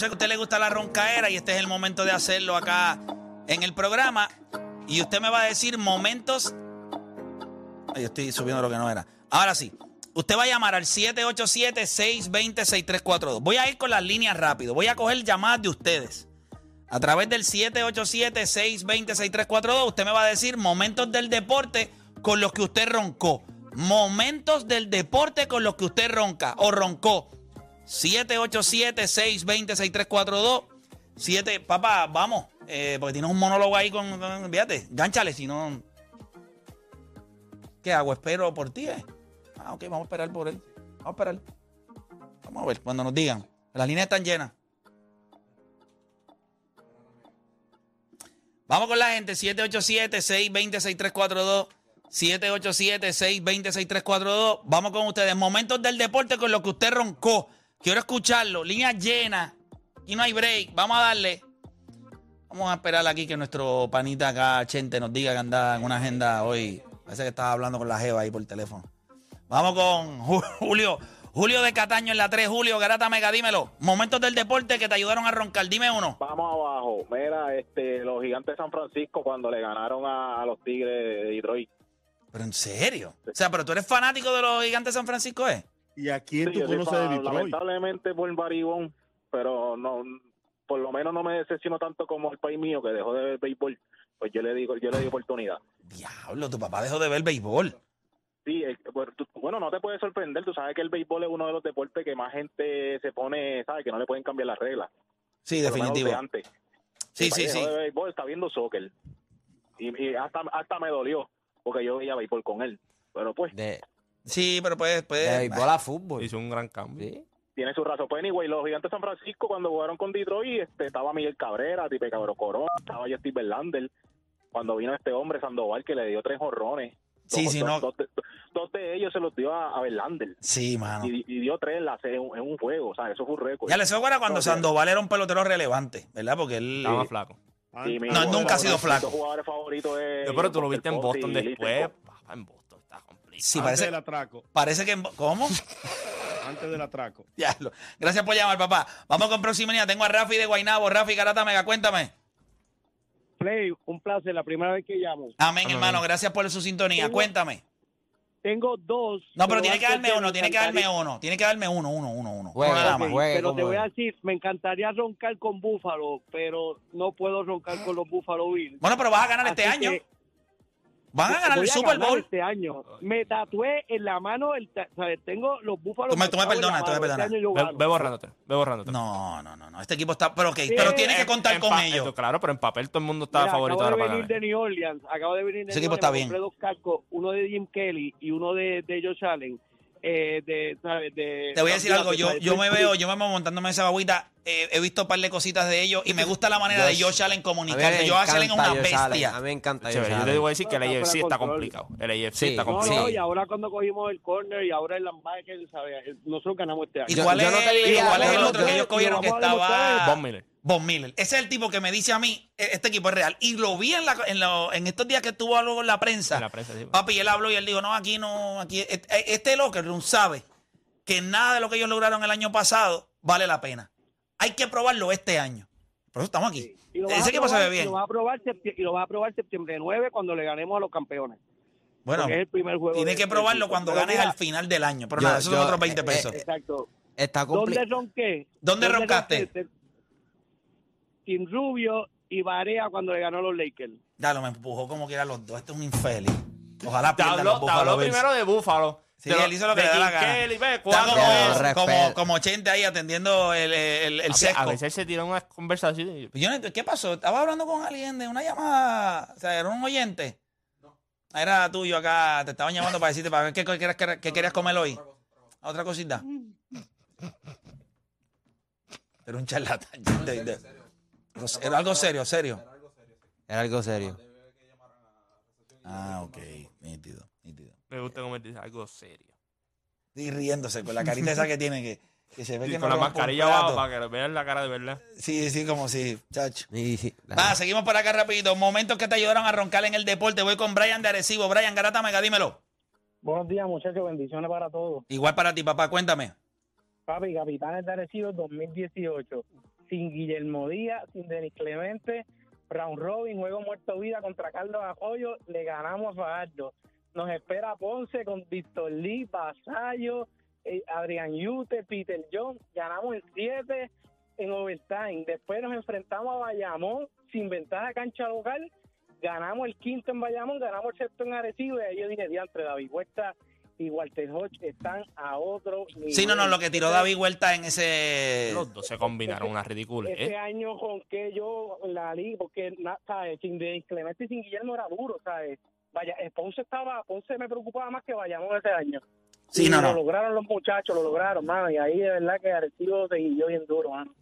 sé que a usted le gusta la roncaera y este es el momento de hacerlo acá en el programa. Y usted me va a decir momentos. Ay, yo estoy subiendo lo que no era. Ahora sí. Usted va a llamar al 787-620-6342. Voy a ir con las líneas rápido. Voy a coger llamadas de ustedes. A través del 787-620-6342, usted me va a decir momentos del deporte con los que usted roncó. Momentos del deporte con los que usted ronca o roncó. 787-620-6342. 7, papá, vamos. eh, porque tienes un monólogo ahí con. Fíjate, gánchale, si no. ¿Qué hago? ¿Espero por ti? eh? Ah, ok, vamos a esperar por él. Vamos a esperar. Vamos a ver cuando nos digan. Las líneas están llenas. Vamos con la gente. 787-620-6342. 787-620-6342. Vamos con ustedes. Momentos del deporte con lo que usted roncó. Quiero escucharlo. Líneas llenas. Aquí no hay break. Vamos a darle. Vamos a esperar aquí que nuestro panita acá, Chente, nos diga que anda en una agenda hoy. Parece que estaba hablando con la Jeva ahí por teléfono. Vamos con Ju- Julio. Julio de Cataño en la 3. Julio, Garata Mega, dímelo. Momentos del deporte que te ayudaron a roncar. Dime uno. Vamos abajo. Mira, este, los gigantes de San Francisco cuando le ganaron a, a los Tigres de Detroit. Pero en serio. O sea, pero tú eres fanático de los gigantes de San Francisco, ¿eh? ¿Y a quién Sí, tú conoces de Detroit? Lamentablemente por Baribón, pero no, por lo menos no me decepciono tanto como el país mío que dejó de ver béisbol. Pues yo le digo, yo le di oportunidad. Diablo, tu papá dejó de ver béisbol. Sí, eh, bueno, no te puede sorprender. Tú sabes que el béisbol es uno de los deportes que más gente se pone, ¿sabes? Que no le pueden cambiar las reglas. Sí, por definitivo. de antes. Sí, El sí, sí. de béisbol, está viendo soccer. Y, y hasta, hasta me dolió, porque yo veía béisbol con él. Pero pues, De, Sí, pero pues, de pues béisbol a fútbol. Hizo un gran cambio. Sí. tiene su razón. Pues anyway, los gigantes de San Francisco cuando jugaron con Detroit, este, estaba Miguel Cabrera, Tipe Cabro Corona, estaba Justin Verlander. Cuando vino este hombre, Sandoval, que le dio tres jorrones. Sí, dos, sí, dos- no. Dos, de, dos de ellos se los dio a, a Verlander. sí, mano. Y, y dio tres en, la, en, un- en un juego. O sea, eso fue un récord. Ya le eso era cuando. Sandoval era un pelotero relevante, ¿verdad? Porque él. Estaba flaco. Sí, No, nunca ha sido de flaco. favoritos es Yo, pero tú lo viste en Boston y después. En Boston. Sí, antes parece, del atraco. parece que. ¿Cómo? Antes del atraco. Diablo. Gracias por llamar, papá. Vamos con próxima línea. Tengo a Rafi de Guainabo. Rafi Garata Mega, cuéntame. Play, un placer, la primera vez que llamo. Amén, Amén. hermano. Gracias por su sintonía. Tengo- Cuéntame. Tengo dos. No, pero tiene que antes darme de- uno, tiene que darme encantaría- uno. Tiene que darme uno, uno, uno, uno. Juegue, Uno nada ok. más. juegue Pero te como voy a decir, me encantaría roncar con Búfalo, pero no puedo roncar con los Buffalo Bills. Bueno, pero vas a ganar este Así año. que Van a ganar el Super Bowl. Este año. Me tatué en la mano, el ta- ¿sabes? tengo los Búfalos. Tú me- tú me perdonas, tú me. Este perdonas. yo Ve, ve borrándote, ve borrándote. No, no, no, no. Este equipo está. Pero ok, Sí, pero tiene que contar en con ellos. esto, Claro, pero en papel todo el mundo está Mira, favorito acabo de venir de New Orleans, acabo de venir de Ese New equipo está bien. dos cascos, uno de Jim Kelly y uno de, de Josh Allen. Eh, de, ¿sabes? De, Te voy a decir algo, yo, yo me veo, yo me veo montándome esa bagüita, eh, he visto un par de cositas de ellos y me gusta la manera de Josh- Allen comunicarse. Josh Allen es una bestia. A mí me encanta Chévere, Josh yo te voy a decir que el AFC está complicado. El AFC Sí. está complicado. no, y ahora cuando cogimos el corner y ahora el linebacker, ¿sabes? Nosotros ganamos este año. ¿Y Yo- cuál, yo es, no te el, otro yo- que ellos cogieron que estaba? Von Miller. Von Miller. Ese es el tipo que me dice a mí, "E- este equipo es real. Y lo vi en, la, en, lo- en estos días que estuvo algo en la prensa. En la prensa, sí. Papi, él habló y él dijo, no, aquí no, aquí, este, este locker room sabe que nada de lo que ellos lograron el año pasado vale la pena. Hay que probarlo este año. Por eso estamos aquí. Y Ese a equipo se ve Y bien. lo vas a probar y lo vas a probar septiembre 9 cuando le ganemos a los campeones. Bueno, es el primer juego tienes de- que probarlo del- cuando pero ganes al final del año. Pero Yo- nada, esos son otros 20 eh, pesos. eh, Exacto. Está ¿Dónde ronqué? ¿Dónde roncaste? ronqué? Sin Rubio y Barea cuando le ganó a los Lakers. Dale, me empujó como quiera los dos. Este es un infeliz. Ojalá Te habló, los te Buffalo habló Bills. primero de Búfalo. Sí, él hizo lo que le da la gana. Kelly, ve, Está cuatro como, veces. como, como 80 ahí atendiendo el, el, el A- sesco. A veces se tiran unas conversaciones. y- Yo no ¿Qué pasó? Estaba hablando con alguien de una llamada. O sea, era un oyente. Era tuyo acá. Te estaban llamando para decirte para ver qué, qué- qué querías comer hoy. Otra cosita. Era un charlatán. De- Era algo serio, serio. Era algo serio. Ah, ok. Nítido, nítido. Me gusta como dice algo serio. Y riéndose con la carita esa que tiene que, que se ve que con no la mascarilla abajo para que vean la cara de verdad. Sí, sí, como si, chacho. La- Va, seguimos por acá rapidito. Momentos que te ayudaron a roncar en el deporte. Voy con Brian de Arecibo. Brian Garata Mega, dímelo. Buenos días, muchachos. Bendiciones para todos. Igual para ti, papá. Cuéntame. Papi, Capitanes de Arecibo 2018. Sin Guillermo Díaz, sin Denis Clemente, round robin, juego muerto vida contra Carlos Arroyo, le ganamos a Fajardo. Nos espera Ponce con Víctor Lee, Vasallo, eh, Adrián Yute, Peter John, ganamos en 7 en overtime. Después nos enfrentamos a Bayamón sin ventaja cancha local, ganamos el quinto en Bayamón, ganamos el sexto en Arecibo y ahí yo dije, diantre, David Huerta y Walter Hodge están a otro nivel. Sí, no, no, lo que tiró David Vuelta en ese. Los dos se combinaron una ridícula. Ese ¿eh? año con que yo la liga, porque, ¿sabes? Sin Denis Clemente y sin Guillermo era duro, ¿sabes? Vaya, eh, Ponce estaba, Ponce me preocupaba más que Bayamón ese año. Sí, Y no, lo no. lograron los muchachos, lo lograron, mano, y ahí de verdad que Arecibo se guilló bien duro, mano.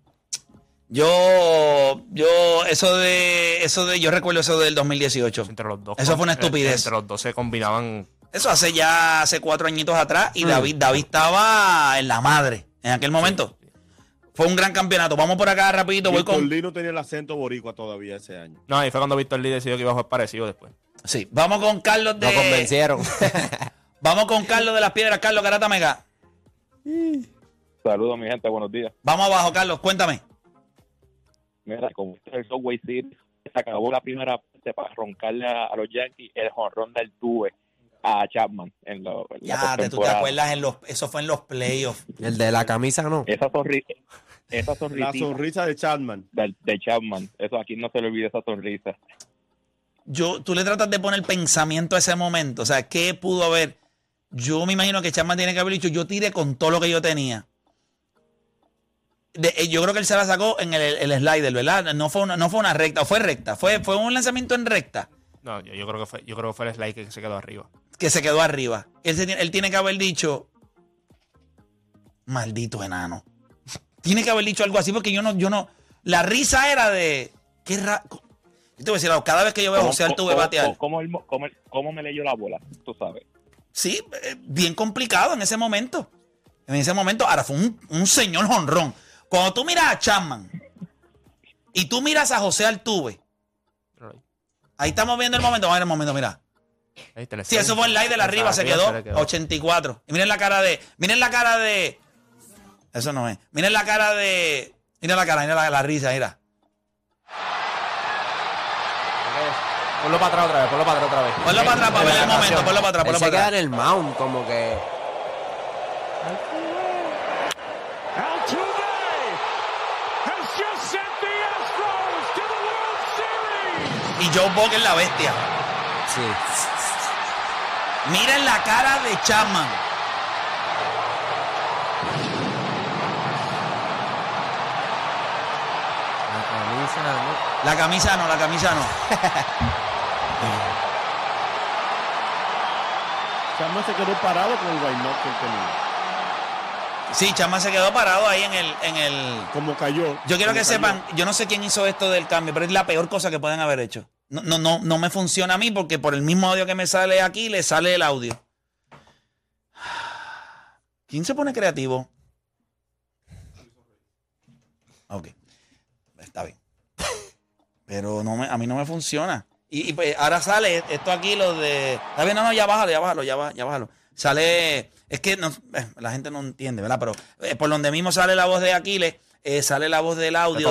Yo, yo, eso de, eso de, yo recuerdo eso del 2018. Entre los dos. Eso fue una entre- estupidez. Entre los dos se combinaban. Eso hace ya, hace cuatro añitos atrás y Mm. David, David estaba en la madre en aquel momento. Fue un gran campeonato. Vamos por acá rapidito, voy Víctor con, Lee no tenía el acento boricua todavía ese año. No, y fue cuando Víctor Lee decidió que iba a jugar parecido después. sí, vamos con Carlos de, Nos convencieron. vamos con Carlos de las Piedras, Carlos Garata Mega. Saludos, mi gente, buenos días. Vamos abajo, Carlos, cuéntame. Mira, como este es el Subway City, se acabó la primera parte para roncarle a, a los Yankees el jonrón del Tuve a Chapman en, lo, en la Ya, te, tú te acuerdas, en los, eso fue en los playoffs. El de la camisa no. Esa, sonri esa La sonrisita sonrisa de Chapman. de Chapman, eso aquí no se le olvida esa sonrisa. Yo, tú le tratas de poner pensamiento a ese momento. O sea, ¿qué pudo haber? Yo me imagino que Chapman tiene que haber dicho, yo tiré con todo lo que yo tenía. De- eh, yo creo que él se la sacó en el, el slider, ¿verdad? No fue una, no fue una recta, fue recta. Fue, fue un lanzamiento en recta No, yo, yo creo que fue, yo creo que fue el slide que se quedó arriba. Que se quedó arriba. Él, se tiene- él tiene que haber dicho, maldito enano. Tiene que haber dicho algo así porque yo no, yo no. La risa era de, qué ra... Yo te voy a decir algo, cada vez que yo veo a José Altuve batear. cómo cómo cómo me leyó la bola? Tú sabes. Sí, eh, bien complicado en ese momento. En ese momento, ahora fue un, un señor jonrón. Cuando tú miras a Chapman y tú miras a José Altuve, ahí estamos viendo el momento. Vamos a ver el momento, mira. Sí, eso fue el light de la arriba, se quedó le 84. Y miren la cara de. Miren la cara de. Eso no es. Miren la cara de. Miren la cara, miren la, la risa, mira. Ponlo para atrás otra vez, ponlo para atrás otra vez. Ponlo para atrás para ver el momento, ponlo para atrás, ponlo se para queda atrás. en el mount, como que. Y Joe Buck es la bestia. Sí. Miren la cara de Chapman. La camisa, ¿no? La camisa no, la camisa no. Chapman se quedó parado con el bailón que él tenía. Sí, Chapman se quedó parado ahí en el. En el Como cayó. yo quiero que cayó. sepan, yo no sé quién hizo esto del cambio, pero es la peor cosa que pueden haber hecho. No, no, no, no me funciona a mí porque por el mismo audio que me sale aquí, le sale el audio. ¿Quién se pone creativo? Ok. Está bien. Pero no me, a mí no me funciona. Y, y, pues, ahora sale esto aquí, lo de. Está bien, no, no, ya bájalo, ya bájalo, ya, bá- ya bájalo. Sale. Es que no- eh, la gente no entiende, ¿verdad? Pero eh, por donde mismo sale la voz de Aquiles, eh, sale la voz del audio,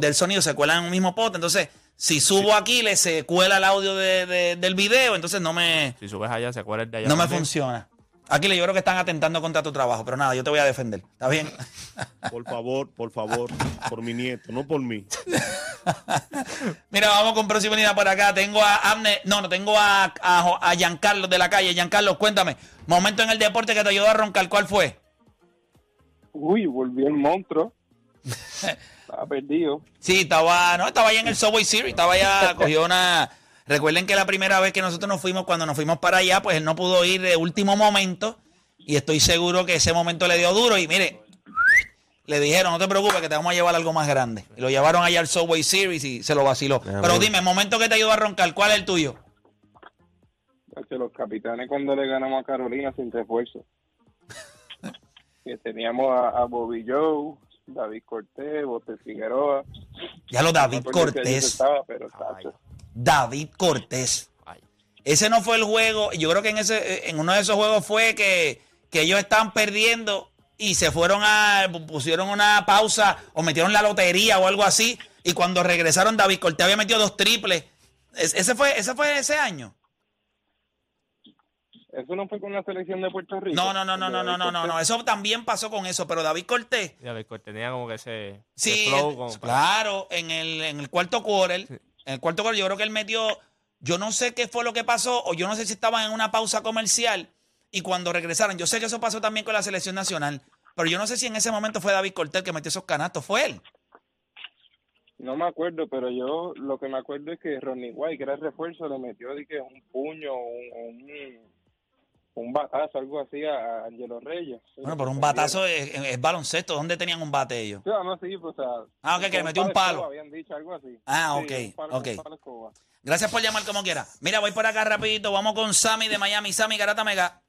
del sonido, se cuela en un mismo pote. Entonces, si subo a Aquiles, se cuela el audio de- de- del video, entonces no me, Si subes allá, se acuerda el de allá. no me funciona. Aquiles, yo creo que están atentando contra tu trabajo, pero nada, yo te voy a defender. ¿Está bien? Por favor, por favor, por mi nieto, no por mí. Mira, vamos con próxima línea por acá. Tengo a Amne, no, no, tengo a, a, a Giancarlo de la calle. Giancarlo, cuéntame, momento en el deporte que te ayudó a roncar, ¿cuál fue? Uy, volvió el monstruo. Estaba perdido. Sí, estaba, no, estaba allá en el Subway Series, estaba allá, cogió una... Recuerden que la primera vez que nosotros nos fuimos, cuando nos fuimos para allá, pues él no pudo ir de último momento y estoy seguro que ese momento le dio duro y mire, le dijeron, no te preocupes que te vamos a llevar algo más grande. Y lo llevaron allá al Subway Series y se lo vaciló. Pero dime, momento que te ayudó a roncar, ¿cuál es el tuyo? Los capitanes cuando le ganamos a Carolina sin refuerzo. que teníamos a, a Bobby Joe, David Cortés, Bote Figueroa. Ya lo David No Cortés. estaba, pero. David Cortés. Ay. Ese no fue el juego. Yo creo que en ese, en uno de esos juegos fue que, que ellos estaban perdiendo y se fueron a, pusieron una pausa o metieron la lotería o algo así. Y cuando regresaron, David Cortés había metido dos triples. Es- ese, fue, ese fue ese año. Eso no fue con la selección de Puerto Rico. No, no, no, no, no, no, no, no, no. Eso también pasó con eso, pero David Cortés. Ves, Cortés tenía como que ese, ese Sí, flow. como para- claro, en el, en el cuarto quarter, en el cuarto quarter yo creo que él metió, yo no sé qué fue lo que pasó, o yo no sé si estaban en una pausa comercial y cuando regresaron, yo sé que eso pasó también con la selección nacional, pero yo no sé si en ese momento fue David Cortés el que metió esos canastos, fue él. No me acuerdo, pero yo lo que me acuerdo es que Ronnie White, que era el refuerzo, le metió de que un puño, un, un, un batazo, algo así a, Angelo Reyes. Bueno, por un batazo es, es baloncesto, ¿dónde tenían un bate ellos? Sí, no, sí, pues, o sea, Ah, ok, que le metió un palo escoba, Habían dicho algo así. Ah, Sí, ok, palo- palo. Gracias por llamar como quiera. Mira, voy por acá rapidito, vamos con Sammy de Miami, Sammy Garata Mega.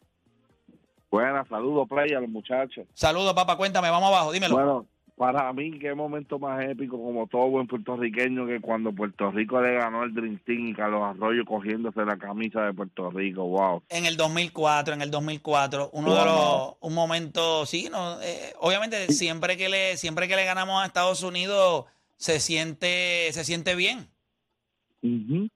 Buenas, saludos, play a los muchachos. Saludos, papá, cuéntame, vamos abajo, dímelo. Bueno, para mí, qué momento más épico, como todo buen puertorriqueño, que cuando Puerto Rico le ganó el Dream Team y Carlos Arroyo cogiéndose la camisa de Puerto Rico. Wow. En el 2004, en el 2004, uno de los, un momento, sí, no, eh, obviamente siempre que le, siempre que le ganamos a Estados Unidos se siente, se siente bien. Ujú.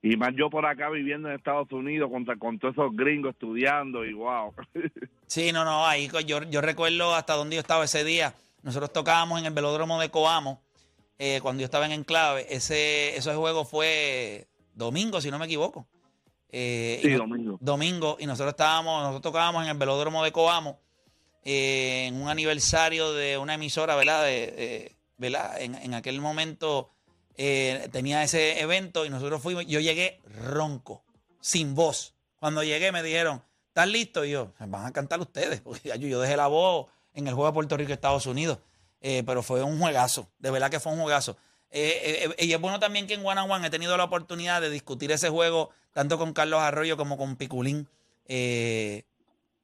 Y más yo por acá viviendo en Estados Unidos contra, con todos esos gringos estudiando y wow. Sí, no, no, ahí yo, yo recuerdo hasta donde yo estaba ese día. Nosotros tocábamos en el velódromo de Coamo eh, cuando yo estaba en Enclave. Ese, ese juego fue domingo, si no me equivoco. Eh, y Sí, no- domingo. domingo y nosotros estábamos, nosotros tocábamos en el velódromo de Coamo eh, en un aniversario de una emisora, ¿verdad? De, de- ¿verdad? En, en aquel momento eh, tenía ese evento y nosotros fuimos, yo llegué ronco, sin voz. Cuando llegué me dijeron, ¿estás listo? Y yo, van a cantar ustedes, porque yo dejé la voz en el juego de Puerto Rico y Estados Unidos. Eh, pero fue un juegazo, de verdad que fue un juegazo. Eh, eh, y es bueno también que en One on One he tenido la oportunidad de discutir ese juego tanto con Carlos Arroyo como con Piculín de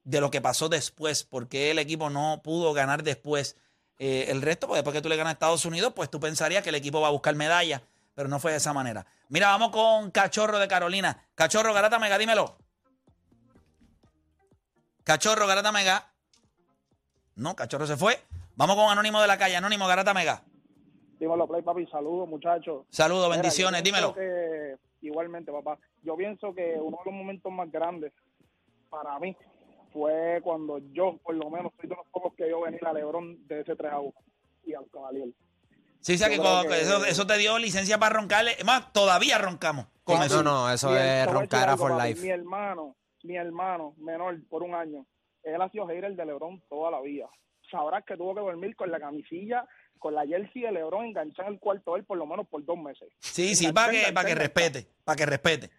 lo que pasó después, porque el equipo no pudo ganar después. El resto, pues después que tú le ganas a Estados Unidos, pues tú pensarías que el equipo va a buscar medallas, pero no fue de esa manera. Mira, vamos con Cachorro de Carolina. Cachorro, Garata Mega, dímelo. Cachorro, Garata Mega. No, Cachorro se fue. Vamos con Anónimo de la calle. Anónimo, Garata Mega. Dímelo, Play, papi. Saludos, muchachos. Saludos, bendiciones, dímelo. que- igualmente, papá. Yo pienso que uno de los momentos más grandes para mí fue cuando yo, por lo menos, soy de los pocos que yo venir a Lebron de ese 3 a 1 y al Cavalier. Sí, sea que, que- eso, eso te dio licencia para roncarle. Más, todavía roncamos con No, eso. no, eso es roncar a for life. Mi hermano, mi hermano menor por un año, él ha sido hater de Lebron toda la vida. Sabrás que tuvo que dormir con la camisilla, con la jersey de Lebron enganchada en el cuarto de él por lo menos por dos meses. Sí, sí, para que, para que respete, para que respete.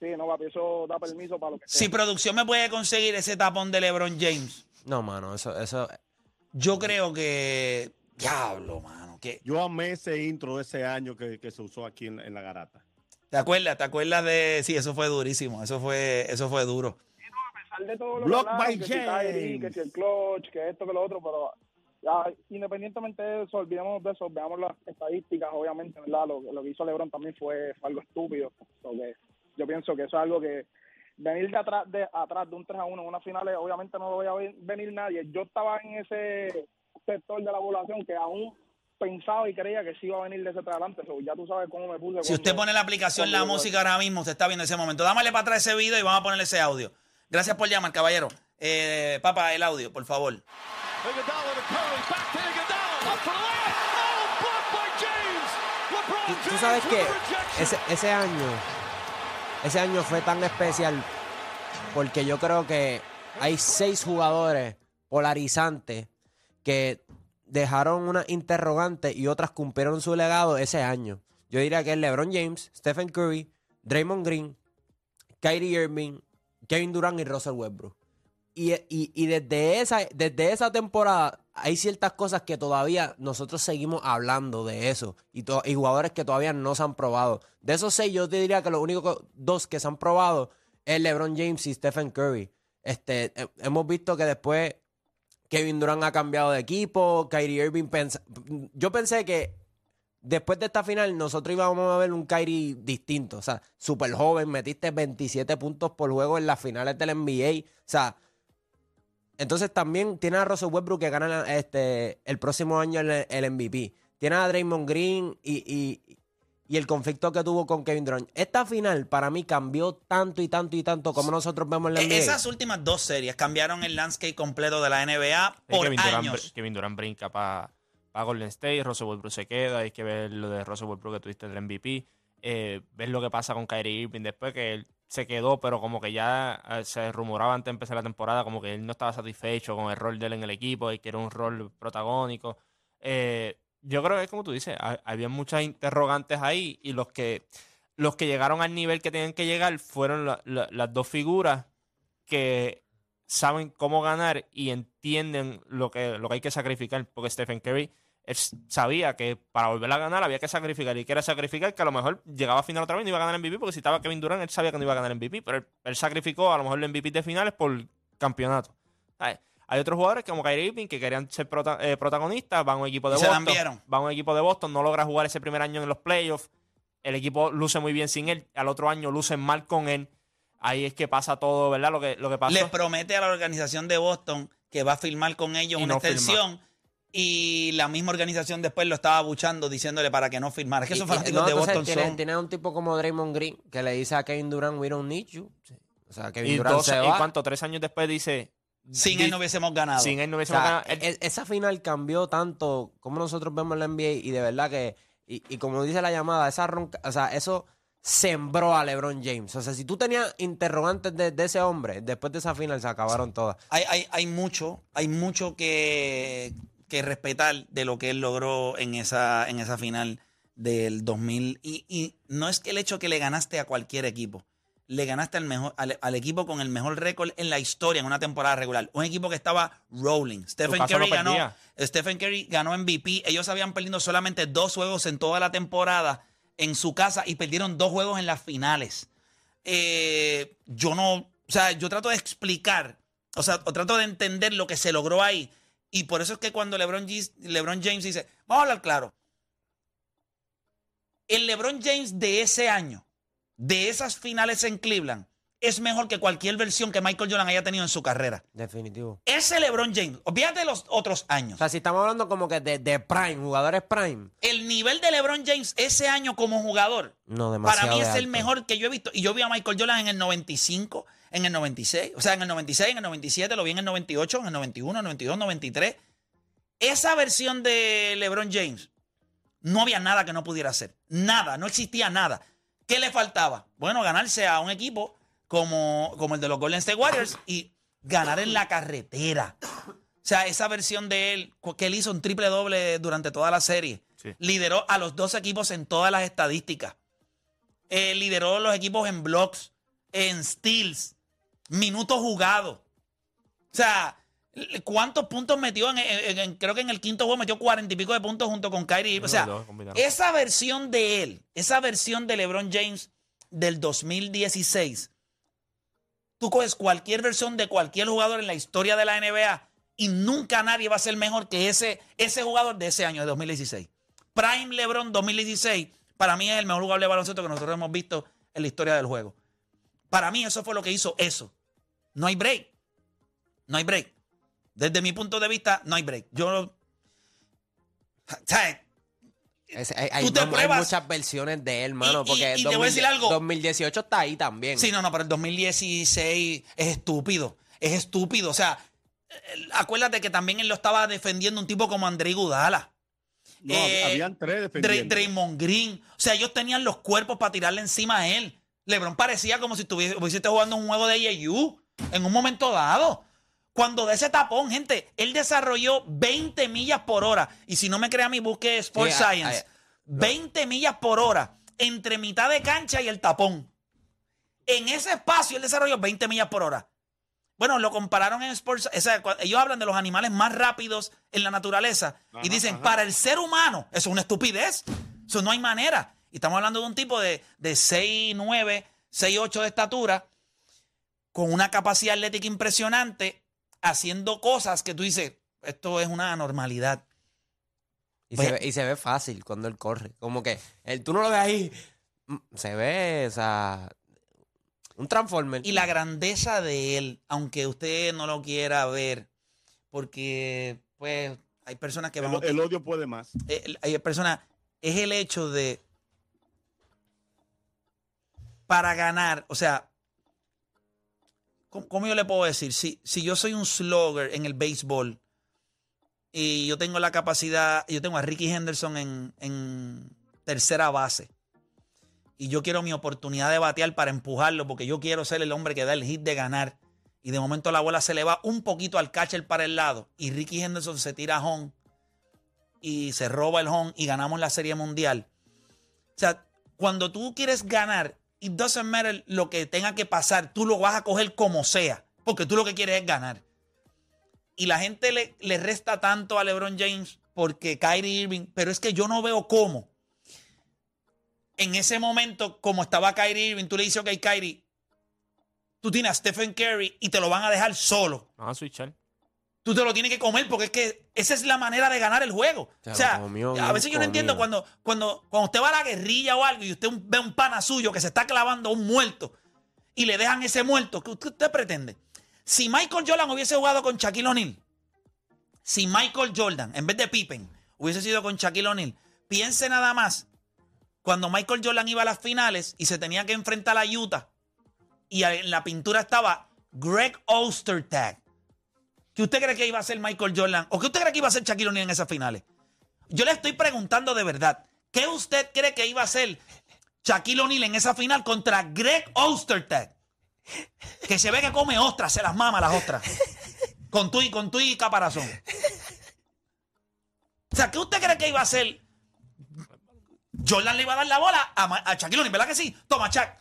Sí, no, papi, eso da permiso para lo que sea. Si producción me puede conseguir ese tapón de LeBron James, No, mano, eso, eso. yo creo que. Diablo, mano. Que, Yo amé ese intro de ese año que, que se usó aquí en, en la garata. ¿Te acuerdas? ¿Te acuerdas de.? Sí, eso fue durísimo. Eso fue, eso fue duro. Pesar de todo lo Block que hablaron, by que si Kyrie, que si el clutch, que esto, que lo otro, pero ya, independientemente de eso, olvidemos de eso, veamos las estadísticas, obviamente, ¿verdad? Lo, lo que hizo LeBron también fue, fue algo estúpido. So que yo pienso que eso es algo que venir de atrás de atrás de un 3 a 1 en una final, obviamente no lo voy a ver- venir nadie. Yo estaba en ese sector de la población que aún pensaba y creía que sí iba a venir de ese atrás adelante. So, ya tú sabes cómo me puse. Si usted pone la aplicación La Música ahora mismo, usted está viendo ese momento. Dámale para atrás ese video y vamos a ponerle ese audio. Gracias por llamar, caballero. Eh, papá, el audio, por favor. Tú, tú sabes que ese, ese año, ese año fue tan especial porque yo creo que hay seis jugadores polarizantes que dejaron una interrogante y otras cumplieron su legado ese año. Yo diría que es LeBron James, Stephen Curry, Draymond Green, Kyrie Irving, Kevin Durant y Russell Westbrook. Y, y- y desde, esa, desde esa temporada hay ciertas cosas que todavía nosotros seguimos hablando de eso. Y, to- y jugadores que todavía no se han probado. De esos seis, yo te diría que los únicos dos que se han probado es LeBron James y Stephen Curry. Este, he- hemos visto que después Kevin Durant ha cambiado de equipo. Kyrie Irving pensa- Yo pensé que después de esta final nosotros íbamos a ver un Kyrie distinto. O sea, súper joven. Metiste 27 puntos por juego en las finales del NBA. O sea, Entonces también tiene a Russell Westbrook que gana este, el próximo año el, el MVP. Tiene a Draymond Green y, y- y el conflicto que tuvo con Kevin Durant. Esta final para mí cambió tanto y tanto y tanto como nosotros vemos en la E- NBA. Esas últimas dos series cambiaron el landscape completo de la NBA por Kevin, Durant, años. Kevin Durant brinca para Golden State, Russell Westbrook se queda, hay que ver lo de Russell Westbrook que tuviste del MVP, eh, ver lo que pasa con Kyrie Irving después que él se quedó, pero como que ya eh, se rumoraba antes de empezar la temporada, como que él no estaba satisfecho con el rol de él en el equipo y que era un rol protagónico. Eh, yo creo que es como tú dices, ha- había muchas interrogantes ahí y los que los que llegaron al nivel que tenían que llegar fueron la- la- las dos figuras que saben cómo ganar y entienden lo que, lo que hay que sacrificar. Porque Stephen Curry él sabía que para volver a ganar había que sacrificar. Y que era sacrificar que a lo mejor llegaba a final otra vez y no iba a ganar MVP. Porque si estaba Kevin Durant, él sabía que no iba a ganar MVP. Pero él, él sacrificó a lo mejor el MVP de finales por campeonato. ¿Sabes? Hay otros jugadores como Kyrie Irving que querían ser prota- eh, protagonistas, van a un equipo de Y Boston. Van a un equipo de Boston, no logra jugar ese primer año en los playoffs. El equipo luce muy bien sin él. Al otro año lucen mal con él. Ahí es que pasa todo, ¿verdad? Lo que, lo que pasó. Le promete a la organización de Boston que va a firmar con ellos Y una no firma. Y la misma organización después lo estaba abuchando diciéndole para que no firmara. Es que Y- esos y- fanáticos no, de Boston tiene, son. tiene un tipo como Draymond Green que le dice a Kevin Durant, we don't need you. O sea, Kevin y, Durant dos, se y va. cuánto, tres años después dice. Sin él no hubiésemos ganado. Sin él no O hubiésemos sea, ganado. E- esa final cambió tanto como nosotros vemos la NBA y de verdad que, y, y como dice la llamada, esa ronca, o sea, eso sembró a LeBron James. O sea, si tú tenías interrogantes de, de ese hombre, después de esa final se acabaron todas. Hay, hay, hay mucho, hay mucho que, que respetar de lo que él logró en esa, en esa final del 2000. Y, y no es que el hecho que le ganaste a cualquier equipo, le ganaste al, mejor, al, al equipo con el mejor récord en la historia en una temporada regular. Un equipo que estaba rolling. Stephen no Curry ganó. Stephen Curry ganó MVP. Ellos habían perdido solamente dos juegos en toda la temporada en su casa y perdieron dos juegos en las finales. Eh, yo no, o sea, yo trato de explicar, o sea, o trato de entender lo que se logró ahí. Y por eso es que cuando LeBron, James- LeBron James dice, vamos a hablar claro, el LeBron James de ese año, de esas finales en Cleveland, es mejor que cualquier versión que Michael Jordan haya tenido en su carrera. Definitivo. Ese LeBron James, olvídate de los otros O años. sea, si estamos hablando como que de, de prime, jugadores prime, El nivel de LeBron James ese año como jugador, no demasiado para mí de es el mejor que yo he visto. Y yo vi a Michael Jordan en el 95, en el 96, o sea, en el 96, en el 97, lo vi en el 98, en el 91, 92, 93. Esa versión de LeBron James, no había nada que no pudiera hacer. Nada, no existía nada. ¿Qué le faltaba? Bueno, ganarse a un equipo como, como el de los Golden State Warriors y ganar en la carretera. O sea, esa versión de él, que él hizo un triple doble durante toda la serie. Sí. Lideró a los dos equipos en todas las estadísticas. Eh, lideró los equipos en blocks, en steals, minutos jugados. O sea, ¿cuántos puntos metió? En, en- en- creo que en el quinto juego metió cuarenta y pico de puntos junto con Kyrie. O sea, esa versión de él, esa versión de LeBron James del 2016, tú coges cualquier versión de cualquier jugador en la historia de la NBA y nunca nadie va a ser mejor que ese, ese jugador de ese año, de 2016. Prime LeBron 2016, para mí es el mejor jugador de baloncesto que nosotros hemos visto en la historia del juego. Para mí eso fue lo que hizo eso. No hay break. No hay break. Desde mi punto de vista, no hay break. Yo... ¿sabes? Es- hay, te muchas versiones de él, mano. Y- y- porque y te voy a decir algo. 2018 está ahí también. Sí, no, no, pero el 2016 es estúpido. Es estúpido. O sea, acuérdate que también él lo estaba defendiendo un tipo como André Gudala. No, Eh, habían tres defendiendo. Draymond Green. O sea, ellos tenían los cuerpos para tirarle encima a él. LeBron parecía como si estuviese jugando un juego de AAU en un momento dado. Cuando de ese tapón, gente, él desarrolló 20 millas por hora. Y si no me crea mi busque Sports Sí, a- Science. a- 20 millas por hora entre mitad de cancha y el tapón. En ese espacio él desarrolló 20 millas por hora. Bueno, lo compararon en Sports. o sea, ellos hablan de los animales más rápidos en la naturaleza y dicen, ajá. para el ser humano, eso es una estupidez. Eso no hay manera. Y estamos hablando de un tipo de, de 6'9, 6'8 de estatura, con una capacidad atlética impresionante, haciendo cosas que tú dices, esto es una anormalidad. Y, Pues- se ve, y se ve fácil cuando él corre. Como que él, tú no lo ves ahí. mm, Se ve, o sea. Un Transformer. Y la grandeza de él, aunque usted no lo quiera ver, porque pues hay personas que van El, el odio puede más. eh, hay personas, es el hecho de para ganar, o sea, ¿cómo, yo le puedo decir? Si, si yo soy un slugger en el béisbol y yo tengo la capacidad, yo tengo a Ricky Henderson en, en tercera base y yo quiero mi oportunidad de batear para empujarlo porque yo quiero ser el hombre que da el hit de ganar y de momento la bola se le va un poquito al catcher para el lado y Ricky Henderson se tira a home y se roba el home y ganamos la serie mundial. O sea, cuando tú quieres ganar, it doesn't matter lo que tenga que pasar, tú lo vas a coger como sea, porque tú lo que quieres es ganar. Y la gente le, le resta tanto a LeBron James porque Kyrie Irving, pero es que yo no veo cómo. En ese momento, como estaba Kyrie Irving, tú le dices, ok, Kyrie, tú tienes a Stephen Curry y te lo van a dejar solo. Van a switchar. Tú te lo tienes que comer porque es que esa es la manera de ganar el juego. Se o sea, comió a veces yo no entiendo cuando, cuando, cuando usted va a la guerrilla o algo y usted ve un pana suyo que se está clavando a un muerto y le dejan ese muerto, ¿qué usted, usted pretende? Si Michael Jordan hubiese jugado con Shaquille O'Neal, si Michael Jordan, en vez de Pippen, hubiese sido con Shaquille O'Neal, piense nada más cuando Michael Jordan iba a las finales y se tenía que enfrentar a Utah y en la pintura estaba Greg Ostertag. ¿Qué usted cree que iba a ser Michael Jordan? ¿O qué usted cree que iba a ser Shaquille O'Neal en esas finales? Yo le estoy preguntando de verdad. ¿Qué usted cree que iba a ser Shaquille O'Neal en esa final contra Greg Ostertag? Que se ve que come ostras, se las mama las ostras. Con tu y con tu y caparazón. O sea, ¿qué usted cree que iba a hacer? Jordan le iba a dar la bola a, a Shaquille O'Neal, ¿verdad que sí? Toma, Shaq.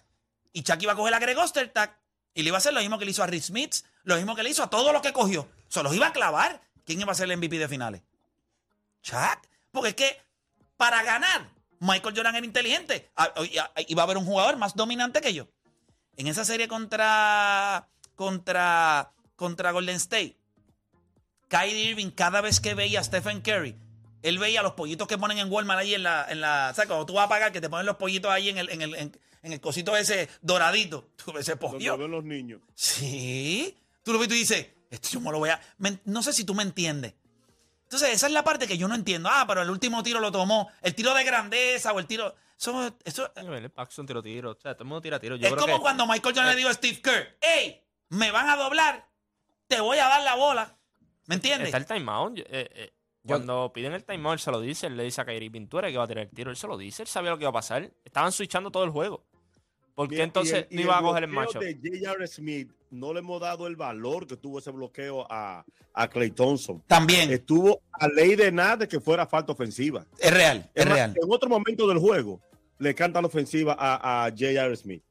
Y Shaq iba a coger a Greg Ostertag y le iba a hacer lo mismo que le hizo a Rick Smith, lo mismo que le hizo a todos los que cogió. Se los iba a clavar. ¿Quién iba a ser el MVP de finales? Shaq. Porque es que para ganar, Michael Jordan era inteligente. Ah, y- ah, Iba a haber un jugador más dominante que yo. En esa serie contra, contra, contra Golden State, Kyrie Irving, cada vez que veía a Stephen Curry, él veía los pollitos que ponen en Walmart ahí en la, en la. ¿Sabes? Cuando tú vas a pagar, que te ponen los pollitos ahí en el, en el, en, en el cosito ese doradito. Tú ves ese Donde pollo. ven los niños. Sí. Tú lo ves y tú dices, esto yo me lo voy a. me- no sé si tú me entiendes. Entonces, esa es la parte que yo no entiendo. Ah, pero el último tiro lo tomó. El tiro de grandeza o el tiro. Eso, eso, El Paxson tiro tiro. O sea, todo el mundo tira tiro. Yo es creo como que cuando Michael Jordan le dijo a Steve Kerr: ¡Ey! Me van a doblar. Te voy a dar la bola. ¿Me entiendes? está el timeout. eh, eh, cuando piden el timeout, él se lo dice. Él le dice a Kyrie Pintura que va a tirar el tiro. Él se lo dice. Él sabía lo que iba a pasar. Estaban switchando todo el juego. ¿Por qué entonces y no iba a coger el macho? de J.R. Smith no le hemos dado el valor que tuvo ese bloqueo a, a Clay Thompson. También. Estuvo a ley de nada de que fuera falta ofensiva. Es real, es Es más, real. En otro momento del juego le canta la ofensiva a, a J.R. Smith.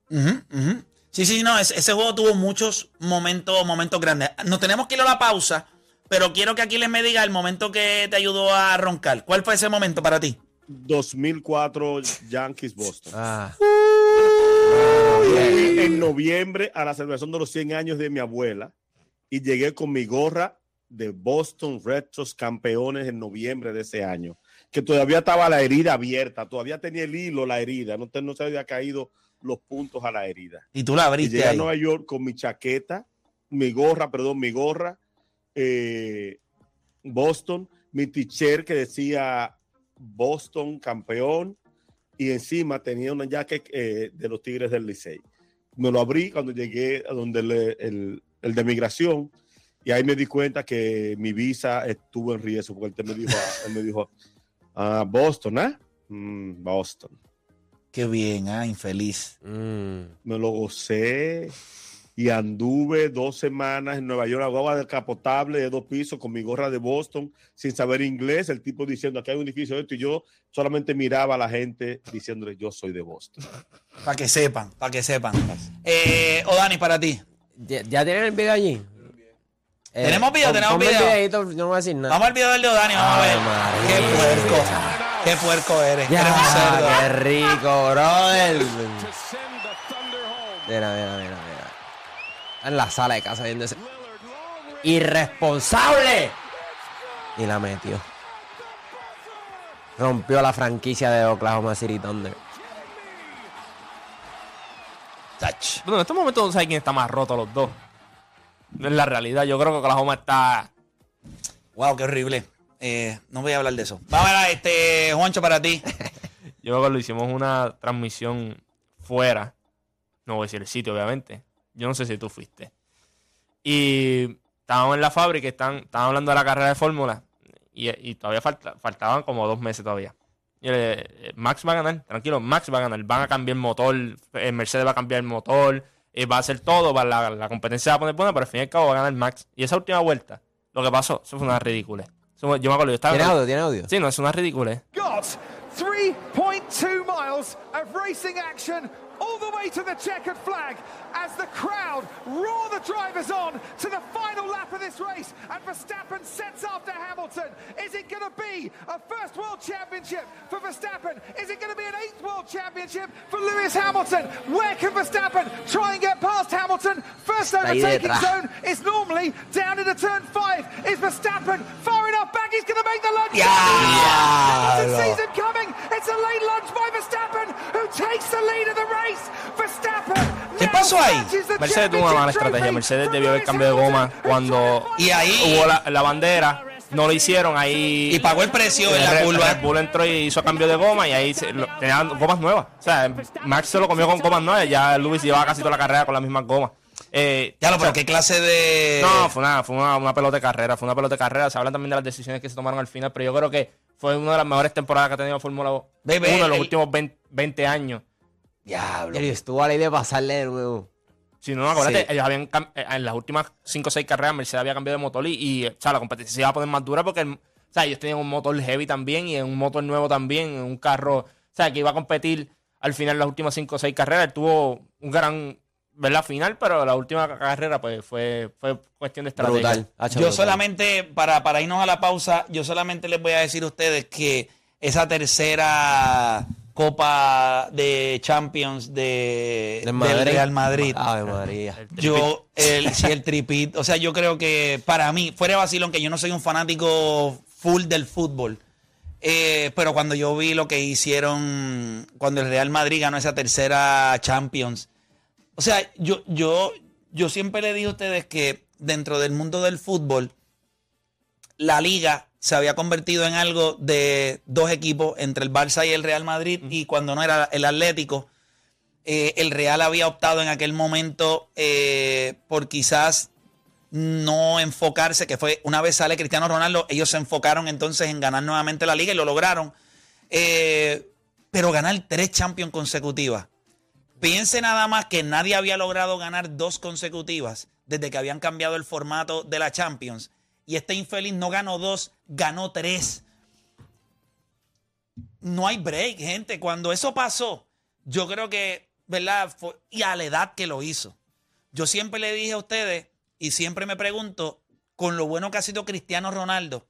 Sí, sí, no, ese, ese juego tuvo muchos momentos, momentos grandes. Nos tenemos que ir a la pausa, pero quiero que aquí les me diga el momento que te ayudó a roncar. ¿Cuál fue ese momento para ti? 2004 Yankees Boston. Ah. Fui en noviembre a la celebración de los 100 años de mi abuela y llegué con mi gorra de Boston Red Sox campeones en noviembre de ese año, que todavía estaba la herida abierta, todavía tenía el hilo la herida, no, te- no se había caído los puntos a la herida. Y tú la Y abriste llegué a. Nueva York con mi chaqueta, mi gorra, perdón, mi gorra, eh, Boston, mi t-shirt que decía Boston campeón y encima tenía una jacket eh, de los Tigres del Licey. Me lo abrí cuando llegué a donde le- el, el de migración y ahí me di cuenta que mi visa estuvo en riesgo porque él me dijo, él me dijo, ah, Boston, ¿ah? Mm, Boston. Qué bien, ah, infeliz. Mm. me lo gocé y anduve dos semanas en Nueva York, agua descapotable de dos pisos con mi gorra de Boston sin saber inglés, el tipo diciendo aquí hay un edificio de esto y yo solamente miraba a la gente diciéndole yo soy de Boston. Para que sepan, para que sepan. Eh, o Dani, para ti. ¿Ya, ya tienen el video allí? Eh, ¿Tenemos video? ¿Tenemos video? yo no voy a decir nada. Vamos al video del de Dani, vamos a ver. María. Qué puerco. Qué puerco eres. Ya, eres un cerdo. qué rico, brother. Mira, mira, mira. En la sala de casa viendo ese. ¡Irresponsable! Y la metió. Rompió la franquicia de Oklahoma City Thunder. Tach. Bueno, en estos momentos no sabes quién está más roto los dos. En la realidad, yo creo que Oklahoma está. Wow, qué horrible. Eh, no voy a hablar de eso. Vamos a ver, este, Juancho, para ti. Yo me acuerdo, hicimos una transmisión fuera. No voy a decir el sitio, obviamente. Yo no sé si tú fuiste. Y estábamos en la fábrica, están, estaban hablando de la carrera de fórmula. Y, y todavía falta- faltaban como dos meses todavía. Y le- Max va a ganar, tranquilo, Max va a ganar. Van a cambiar el motor, el Mercedes va a cambiar el motor, eh, va a hacer todo, va, la, la competencia va a poner buena, pero al fin y al cabo va a ganar Max. Y esa última vuelta, lo que pasó, eso fue una ridícula. Yo me acuerdo, yo estaba. ¿Tiene audio? ¿Tiene audio? Sí, no, es una ridícula. got 3.2 miles of racing action all the way to the checkered flag as the crowd roar the drivers on to the final lap of this race and Verstappen sets after Hamilton. Is it going to be a first world championship for Verstappen? Is it going to be an eighth world championship for Lewis Hamilton? Where can Verstappen try and get past Hamilton? First overtaking zone is normally down into turn five. Is Verstappen far enough back? He's going to make the lunge. Hamilton sees him coming. It's a late lunge by Verstappen, who takes the lead of the race. Verstappen. ¿Qué pasó ahí? Mercedes tuvo una mala estrategia. Mercedes debió haber cambiado de goma cuando Y ahí. hubo la, la bandera. No lo hicieron ahí. Y pagó el precio en la Red- curva. Red Bull entró y hizo cambio de goma y ahí se- lo- tenían gomas nuevas. O sea, Max se lo comió con gomas nuevas. Ya Lewis llevaba casi toda la carrera con las mismas gomas. Eh, Ya lo, o sea, pero qué clase de. No, fue una, fue una, una pelota de carrera. Fue una pelota de carrera. Se hablan también de las decisiones que se tomaron al final, pero yo creo que fue una de las mejores temporadas que ha tenido Fórmula 1 Bebé, en los el- últimos 20, 20 años. Diablo. Y estuvo a la idea de pasarle nuevo. Si no, acuérdate, Sí. ellos habían eh, en las últimas 5 o 6 carreras Mercedes había cambiado de motor y, y, o sea, la competencia se iba a poner más dura porque el- o sea, ellos tenían un motor heavy también y un motor nuevo también, un carro, o sea, que iba a competir al final las últimas 5 o 6 carreras. Él tuvo un gran, ¿verdad? Final, pero la última carrera pues fue, fue cuestión de estrategia. Brutal. Yo brutal. solamente, para, para irnos a la pausa, yo solamente les voy a decir a ustedes que esa tercera Copa de Champions de, Del del Madrid. Real Madrid. Ave María. Yo, el, sí, el tripit. O sea, yo creo que para mí, fuera de vacilón, que yo no soy un fanático full del fútbol. eh, pero cuando yo vi lo que hicieron cuando el Real Madrid ganó esa tercera Champions. O sea, yo, yo, yo siempre le digo a ustedes que dentro del mundo del fútbol, la liga se había convertido en algo de dos equipos entre el Barça y el Real Madrid. Y cuando no era el Atlético, eh, el Real había optado en aquel momento eh, por quizás no enfocarse, que fue una vez sale Cristiano Ronaldo, ellos se enfocaron entonces en ganar nuevamente la liga y lo lograron. Eh, pero ganar tres Champions consecutivas. Piense nada más que nadie había logrado ganar dos consecutivas desde que habían cambiado el formato de la Champions. Y este infeliz no ganó dos, ganó tres. No hay break, gente. Cuando eso pasó, yo creo que, ¿verdad? Y a la edad que lo hizo. Yo siempre le dije a ustedes, y siempre me pregunto, con lo bueno que ha sido Cristiano Ronaldo,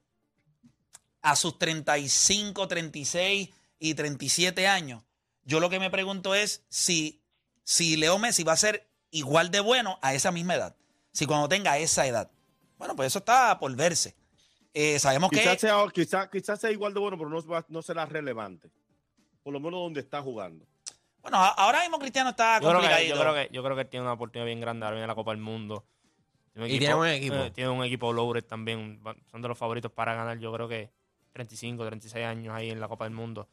a sus 35, 36 y 37 años, yo lo que me pregunto es si, si Leo Messi va a ser igual de bueno a esa misma edad. Si cuando tenga esa edad. Bueno, pues eso está por verse. Eh, sabemos que... Quizás sea, quizá- quizás sea igual de bueno, pero no, no será relevante. Por lo menos donde está jugando. Bueno, ahora mismo Cristiano está Yo creo, que, yo, creo que, yo creo que él tiene una oportunidad bien grande ahora viene la Copa del Mundo. Tiene Y tiene buen equipo. eh, tiene un equipo loaded también. Son de los favoritos para ganar. Yo creo que 35, 36 años ahí en la Copa del Mundo.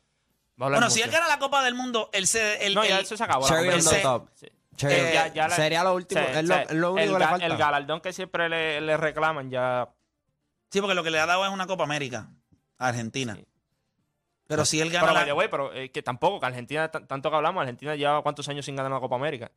Bueno, si él gana la Copa del Mundo, él se... el- No, ya el- eso se acabó. la Cherry on the top. Sí. Cherry- Eh, ya- ya la- sería lo último. Sí, es, lo, sí. es lo único el, que le ga- falta. el galardón que siempre le, le reclaman ya. Sí, porque lo que le ha dado es una Copa América a Argentina. Sí. Pero si él gana Pero, la... by the way, pero eh, que tampoco, que Argentina, t- tanto que hablamos, Argentina lleva cuántos años sin ganar la Copa América.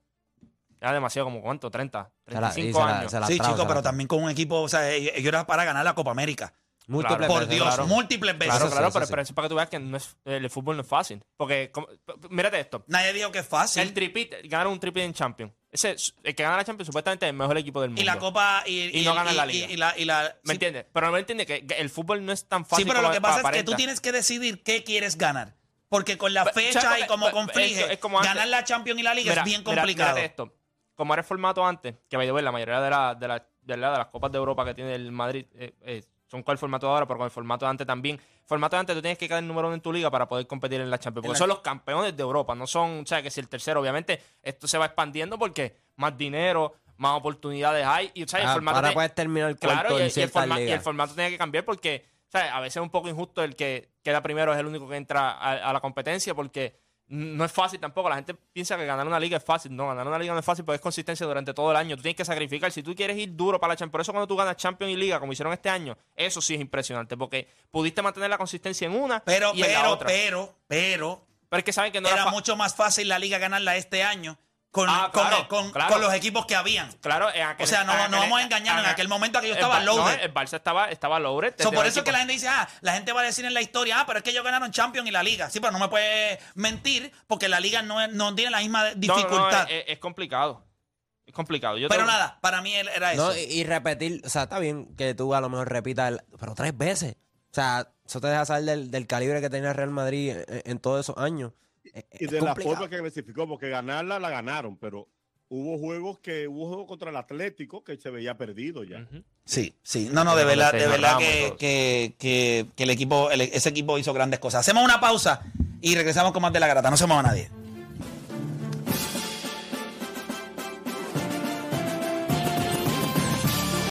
Ya demasiado, como cuánto, 30, Se la- y 35 se la- años. se la Sí, la pero también con un equipo, o sea, ellos ellos eran para ganar la Copa América. Múltiples Por veces, Dios, claro. múltiples veces. Claro, sí, claro, eso pero, sí. pero eso es para que tú veas que no es, el fútbol no es fácil. Porque, como- mírate esto. Nadie dijo que es fácil. El tripit, ganar un tripit en Champions. Ese, es- el que gana la Champions supuestamente es el mejor equipo del mundo. y la Copa... Y, Y no gana la liga. Y, la, y la- ¿Me sí, entiendes? Pero no me entiende que, el fútbol no es tan Sí, fácil pero como lo que pasa es que tú tienes que decidir qué quieres ganar. Porque con la Pero, fecha ¿sabes y como conflige, es- es como antes. ganar la Champions y la Liga Mira, es bien mira, complicado. mírate esto. Como era el formato antes, que la mayoría de, la- de, la- de la- de las copas de Europa que tiene el Madrid, eh, eh, con el formato ahora, pero con el formato de antes también. El formato de antes tú tienes que quedar el número uno en tu liga para poder competir en la Champions. Porque la- son los campeones de Europa, no son, o sea, que si el tercero, obviamente, esto se va expandiendo porque más dinero, más oportunidades hay. Y, o sea, el Ah, formato ahora tiene- puedes terminar cuarto Claro, y, en y el ciertas forma- y el formato tiene que cambiar porque o sea, a veces es un poco injusto el que queda primero es el único que entra a, a la competencia porque no es fácil tampoco. La gente piensa que ganar una liga es fácil. No, ganar una liga no es fácil porque es consistencia durante todo el año. Tú tienes que sacrificar. Si tú quieres ir duro para la Champions, por eso cuando tú ganas Champions y Liga, como hicieron este año, eso sí es impresionante porque pudiste mantener la consistencia en una Pero, y en la pero, otra. pero, pero, Pero es que saben que no era fa- mucho más fácil la liga ganarla este año con, Ah, con- claro, con- claro. con los equipos que habían. Claro, en aquel- O sea, no- en no aquel- vamos a engañarnos, en aquel momento aquello el estaba Bar- no, loaded. el Barça estaba, estaba loaded. So, por eso es que la gente dice, ah, la gente va a decir en la historia, ah, pero es que ellos ganaron Champions y la Liga. Sí, pero no me puede mentir porque la Liga no, es- no tiene la misma No, no, no, dificultad. es, es complicado. Es complicado. Yo pero te- nada, para mí era eso. No, y, y repetir, o sea, está bien que tú a lo mejor repitas, el- pero tres veces. O sea, eso te deja saber del, del calibre que tenía Real Madrid en, en todos esos años. Es- Y es de la complicado. forma que clasificó, porque ganarla la ganaron, pero hubo juegos que hubo juegos contra el Atlético que se veía perdido ya. Sí, sí. No, no, de verdad, de verdad y que, que, que el equipo, el- ese equipo hizo grandes cosas. Hacemos una pausa y regresamos con más de la grata. No se mueva nadie.